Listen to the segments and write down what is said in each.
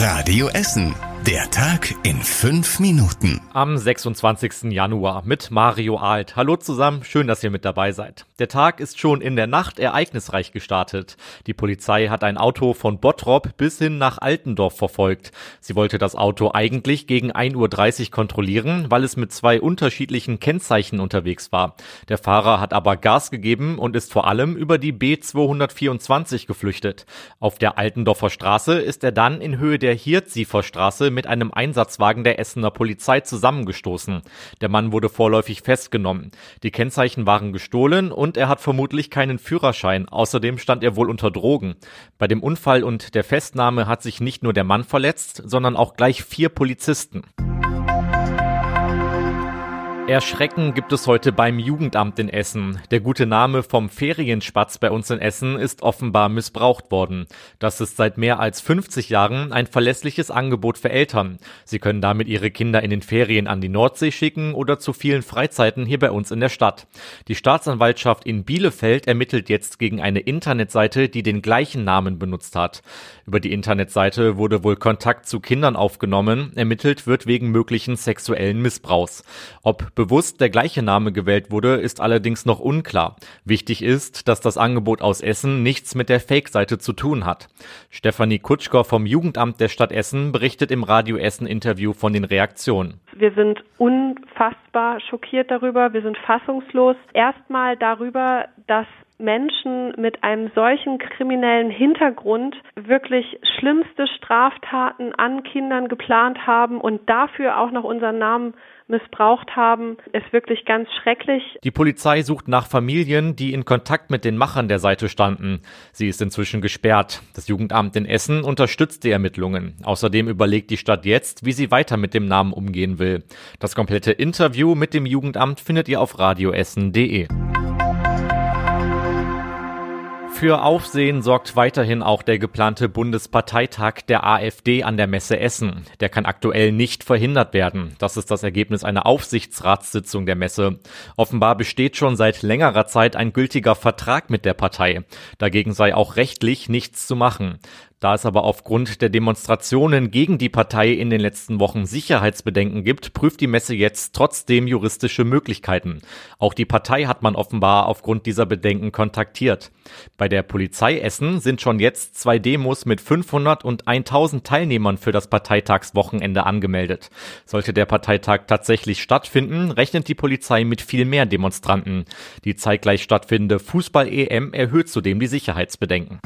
Radio Essen. Der Tag in fünf Minuten. Am 26. Januar mit Mario Alt. Hallo zusammen, schön, dass ihr mit dabei seid. Der Tag ist schon in der Nacht ereignisreich gestartet. Die Polizei hat ein Auto von Bottrop bis hin nach Altendorf verfolgt. Sie wollte das Auto eigentlich gegen 1.30 Uhr kontrollieren, weil es mit zwei unterschiedlichen Kennzeichen unterwegs war. Der Fahrer hat aber Gas gegeben und ist vor allem über die B224 geflüchtet. Auf der Altendorfer Straße ist er dann in Höhe der Hirziefer Straße mit einem Einsatzwagen der Essener Polizei zusammengestoßen. Der Mann wurde vorläufig festgenommen. Die Kennzeichen waren gestohlen und er hat vermutlich keinen Führerschein. Außerdem stand er wohl unter Drogen. Bei dem Unfall und der Festnahme hat sich nicht nur der Mann verletzt, sondern auch gleich vier Polizisten. Erschrecken gibt es heute beim Jugendamt in Essen. Der gute Name vom Ferienspatz bei uns in Essen ist offenbar missbraucht worden. Das ist seit mehr als 50 Jahren ein verlässliches Angebot für Eltern. Sie können damit ihre Kinder in den Ferien an die Nordsee schicken oder zu vielen Freizeiten hier bei uns in der Stadt. Die Staatsanwaltschaft in Bielefeld ermittelt jetzt gegen eine Internetseite, die den gleichen Namen benutzt hat. Über die Internetseite wurde wohl Kontakt zu Kindern aufgenommen. Ermittelt wird wegen möglichen sexuellen Missbrauchs. Ob bewusst der gleiche Name gewählt wurde, ist allerdings noch unklar. Wichtig ist, dass das Angebot aus Essen nichts mit der Fake-Seite zu tun hat. Stefanie Kutschker vom Jugendamt der Stadt Essen berichtet im Radio Essen Interview von den Reaktionen. Wir sind unfassbar schockiert darüber, wir sind fassungslos. Erstmal darüber, dass Menschen mit einem solchen kriminellen Hintergrund wirklich schlimmste Straftaten an Kindern geplant haben und dafür auch noch unseren Namen missbraucht haben, ist wirklich ganz schrecklich. Die Polizei sucht nach Familien, die in Kontakt mit den Machern der Seite standen. Sie ist inzwischen gesperrt. Das Jugendamt in Essen unterstützt die Ermittlungen. Außerdem überlegt die Stadt jetzt, wie sie weiter mit dem Namen umgehen will. Das komplette Interview mit dem Jugendamt findet ihr auf radioessen.de. Für Aufsehen sorgt weiterhin auch der geplante Bundesparteitag der AfD an der Messe Essen. Der kann aktuell nicht verhindert werden. Das ist das Ergebnis einer Aufsichtsratssitzung der Messe. Offenbar besteht schon seit längerer Zeit ein gültiger Vertrag mit der Partei. Dagegen sei auch rechtlich nichts zu machen. Da es aber aufgrund der Demonstrationen gegen die Partei in den letzten Wochen Sicherheitsbedenken gibt, prüft die Messe jetzt trotzdem juristische Möglichkeiten. Auch die Partei hat man offenbar aufgrund dieser Bedenken kontaktiert. Bei der Polizei Essen sind schon jetzt zwei Demos mit 500 und 1000 Teilnehmern für das Parteitagswochenende angemeldet. Sollte der Parteitag tatsächlich stattfinden, rechnet die Polizei mit viel mehr Demonstranten. Die zeitgleich stattfindende Fußball-EM erhöht zudem die Sicherheitsbedenken.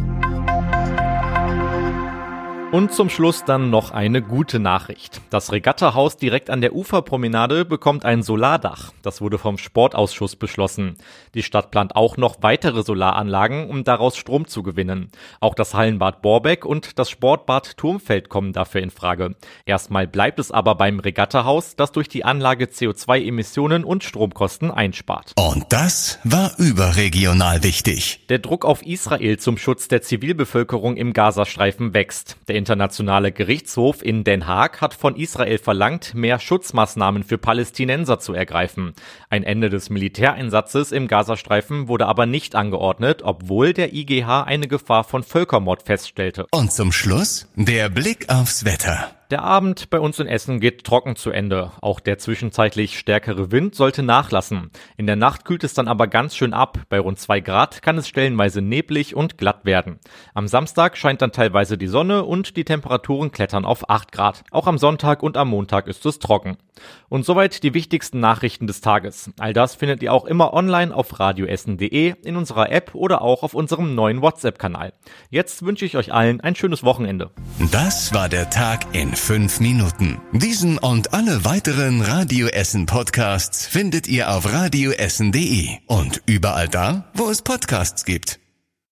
Und zum Schluss dann noch eine gute Nachricht. Das Regattahaus direkt an der Uferpromenade bekommt ein Solardach. Das wurde vom Sportausschuss beschlossen. Die Stadt plant auch noch weitere Solaranlagen, um daraus Strom zu gewinnen. Auch das Hallenbad Borbeck und das Sportbad Turmfeld kommen dafür in Frage. Erstmal bleibt es aber beim Regattahaus, das durch die Anlage CO2-Emissionen und Stromkosten einspart. Und das war überregional wichtig. Der Druck auf Israel zum Schutz der Zivilbevölkerung im Gazastreifen wächst. Der Internationale Gerichtshof in Den Haag hat von Israel verlangt, mehr Schutzmaßnahmen für Palästinenser zu ergreifen. Ein Ende des Militäreinsatzes im Gazastreifen wurde aber nicht angeordnet, obwohl der IGH eine Gefahr von Völkermord feststellte. Und zum Schluss der Blick aufs Wetter. Der Abend bei uns in Essen geht trocken zu Ende. Auch der zwischenzeitlich stärkere Wind sollte nachlassen. In der Nacht kühlt es dann aber ganz schön ab. Bei rund zwei Grad kann es stellenweise neblig und glatt werden. Am Samstag scheint dann teilweise die Sonne und die Temperaturen klettern auf acht Grad. Auch am Sonntag und am Montag ist es trocken. Und soweit die wichtigsten Nachrichten des Tages. All das findet ihr auch immer online auf radioessen.de, in unserer App oder auch auf unserem neuen WhatsApp-Kanal. Jetzt wünsche ich euch allen ein schönes Wochenende. Das war der Tag in fünf Minuten. Diesen und alle weiteren Radio Essen Podcasts findet ihr auf radioessen.de und überall da, wo es Podcasts gibt.